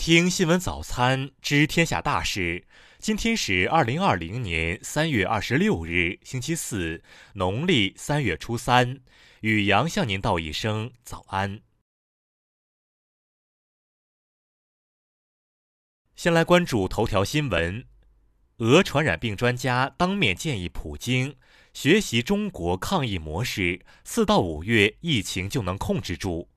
听新闻早餐知天下大事。今天是二零二零年三月二十六日，星期四，农历三月初三。宇阳向您道一声早安。先来关注头条新闻：俄传染病专家当面建议普京学习中国抗疫模式，四到五月疫情就能控制住。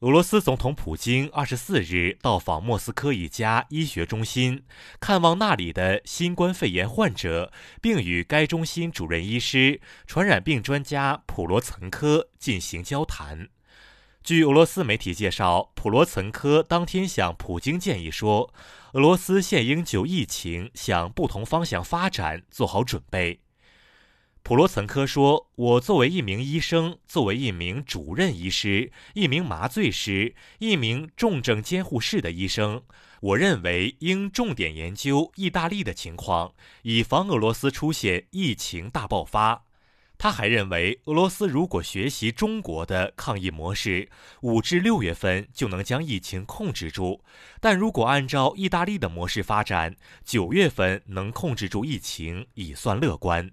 俄罗斯总统普京二十四日到访莫斯科一家医学中心，看望那里的新冠肺炎患者，并与该中心主任医师、传染病专家普罗岑科进行交谈。据俄罗斯媒体介绍，普罗岑科当天向普京建议说，俄罗斯现应就疫情向不同方向发展做好准备。普罗岑科说：“我作为一名医生，作为一名主任医师、一名麻醉师、一名重症监护室的医生，我认为应重点研究意大利的情况，以防俄罗斯出现疫情大爆发。”他还认为，俄罗斯如果学习中国的抗疫模式，五至六月份就能将疫情控制住；但如果按照意大利的模式发展，九月份能控制住疫情已算乐观。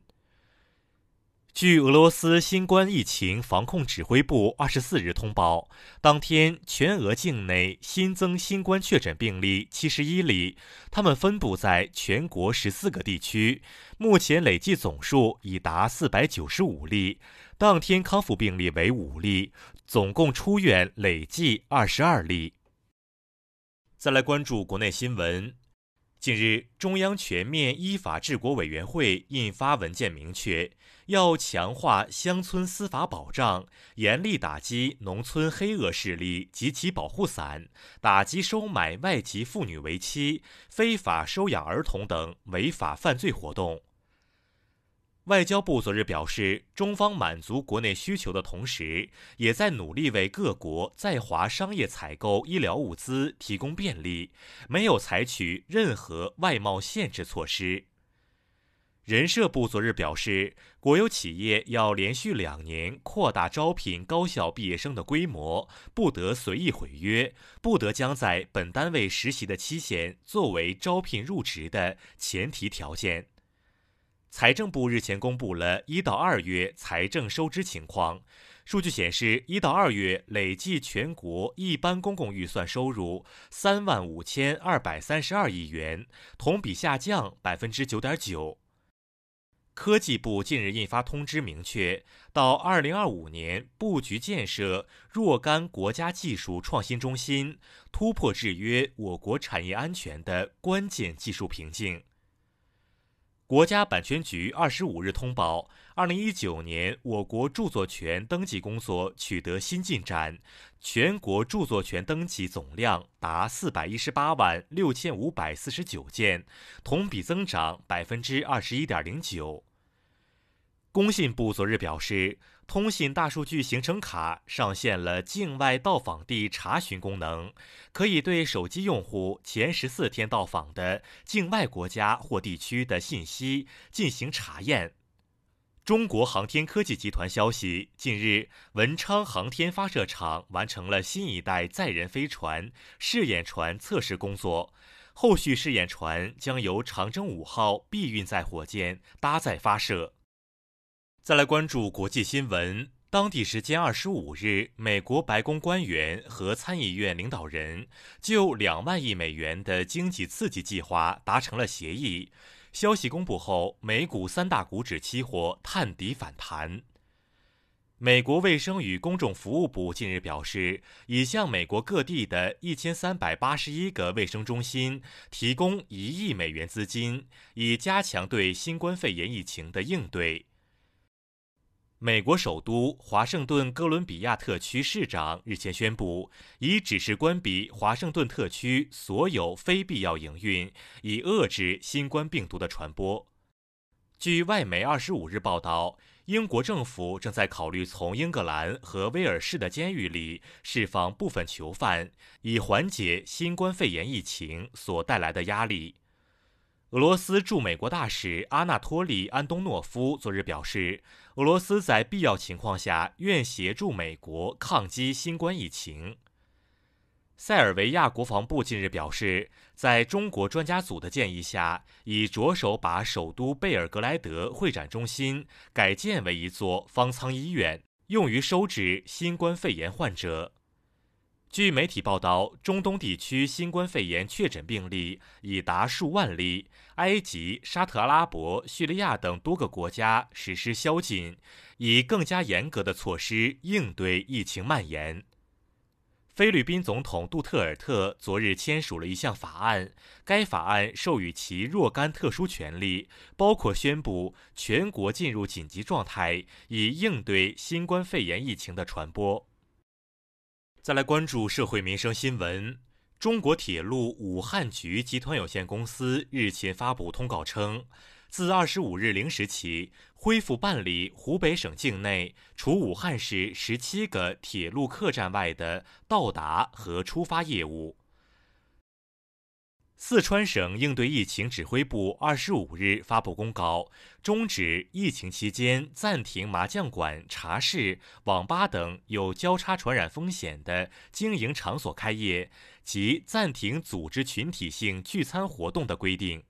据俄罗斯新冠疫情防控指挥部二十四日通报，当天全俄境内新增新冠确诊病例七十一例，他们分布在全国十四个地区，目前累计总数已达四百九十五例，当天康复病例为五例，总共出院累计二十二例。再来关注国内新闻。近日，中央全面依法治国委员会印发文件，明确要强化乡村司法保障，严厉打击农村黑恶势力及其保护伞，打击收买外籍妇女为妻、非法收养儿童等违法犯罪活动。外交部昨日表示，中方满足国内需求的同时，也在努力为各国在华商业采购医疗物资提供便利，没有采取任何外贸限制措施。人社部昨日表示，国有企业要连续两年扩大招聘高校毕业生的规模，不得随意毁约，不得将在本单位实习的期限作为招聘入职的前提条件。财政部日前公布了一到二月财政收支情况，数据显示，一到二月累计全国一般公共预算收入三万五千二百三十二亿元，同比下降百分之九点九。科技部近日印发通知，明确到二零二五年布局建设若干国家技术创新中心，突破制约我国产业安全的关键技术瓶颈。国家版权局二十五日通报，二零一九年我国著作权登记工作取得新进展，全国著作权登记总量达四百一十八万六千五百四十九件，同比增长百分之二十一点零九。工信部昨日表示。通信大数据行程卡上线了境外到访地查询功能，可以对手机用户前十四天到访的境外国家或地区的信息进行查验。中国航天科技集团消息，近日文昌航天发射场完成了新一代载人飞船试验船测试工作，后续试验船将由长征五号 B 运载火箭搭载发射。再来关注国际新闻。当地时间二十五日，美国白宫官员和参议院领导人就两万亿美元的经济刺激计划达成了协议。消息公布后，美股三大股指期货探底反弹。美国卫生与公众服务部近日表示，已向美国各地的一千三百八十一个卫生中心提供一亿美元资金，以加强对新冠肺炎疫情的应对。美国首都华盛顿哥伦比亚特区市长日前宣布，已指示关闭华盛顿特区所有非必要营运，以遏制新冠病毒的传播。据外媒二十五日报道，英国政府正在考虑从英格兰和威尔士的监狱里释放部分囚犯，以缓解新冠肺炎疫情所带来的压力。俄罗斯驻美国大使阿纳托利·安东诺夫昨日表示，俄罗斯在必要情况下愿协助美国抗击新冠疫情。塞尔维亚国防部近日表示，在中国专家组的建议下，已着手把首都贝尔格莱德会展中心改建为一座方舱医院，用于收治新冠肺炎患者。据媒体报道，中东地区新冠肺炎确诊病例已达数万例，埃及、沙特阿拉伯、叙利亚等多个国家实施宵禁，以更加严格的措施应对疫情蔓延。菲律宾总统杜特尔特昨日签署了一项法案，该法案授予其若干特殊权利，包括宣布全国进入紧急状态，以应对新冠肺炎疫情的传播。再来关注社会民生新闻，中国铁路武汉局集团有限公司日前发布通告称。自二十五日零时起，恢复办理湖北省境内除武汉市十七个铁路客站外的到达和出发业务。四川省应对疫情指挥部二十五日发布公告，终止疫情期间暂停麻将馆、茶室、网吧等有交叉传染风险的经营场所开业及暂停组织群体性聚餐活动的规定。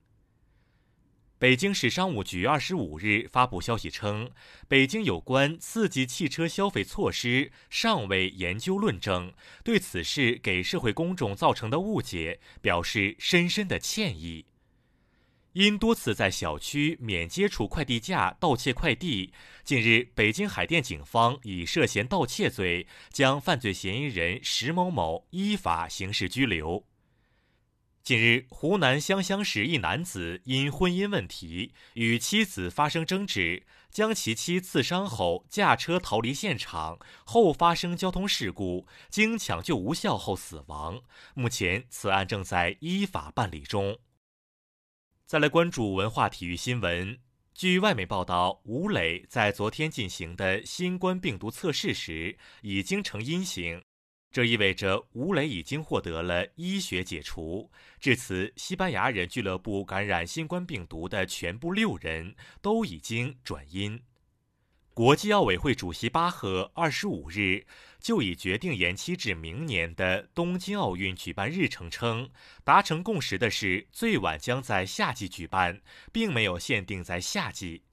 北京市商务局二十五日发布消息称，北京有关刺激汽车消费措施尚未研究论证，对此事给社会公众造成的误解表示深深的歉意。因多次在小区免接触快递架盗窃快递，近日北京海淀警方以涉嫌盗窃罪将犯罪嫌疑人石某某依法刑事拘留。近日，湖南湘乡市一男子因婚姻问题与妻子发生争执，将其妻刺伤后驾车逃离现场，后发生交通事故，经抢救无效后死亡。目前，此案正在依法办理中。再来关注文化体育新闻。据外媒报道，吴磊在昨天进行的新冠病毒测试时已经呈阴性。这意味着吴磊已经获得了医学解除。至此，西班牙人俱乐部感染新冠病毒的全部六人都已经转阴。国际奥委会主席巴赫二十五日就已决定延期至明年的东京奥运举办日程，称达成共识的是最晚将在夏季举办，并没有限定在夏季。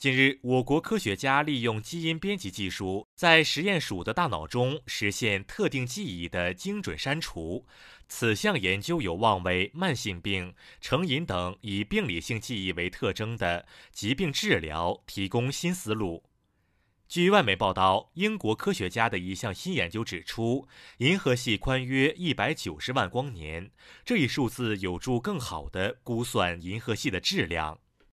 近日，我国科学家利用基因编辑技术，在实验鼠的大脑中实现特定记忆的精准删除。此项研究有望为慢性病、成瘾等以病理性记忆为特征的疾病治疗提供新思路。据外媒报道，英国科学家的一项新研究指出，银河系宽约一百九十万光年，这一数字有助更好地估算银河系的质量。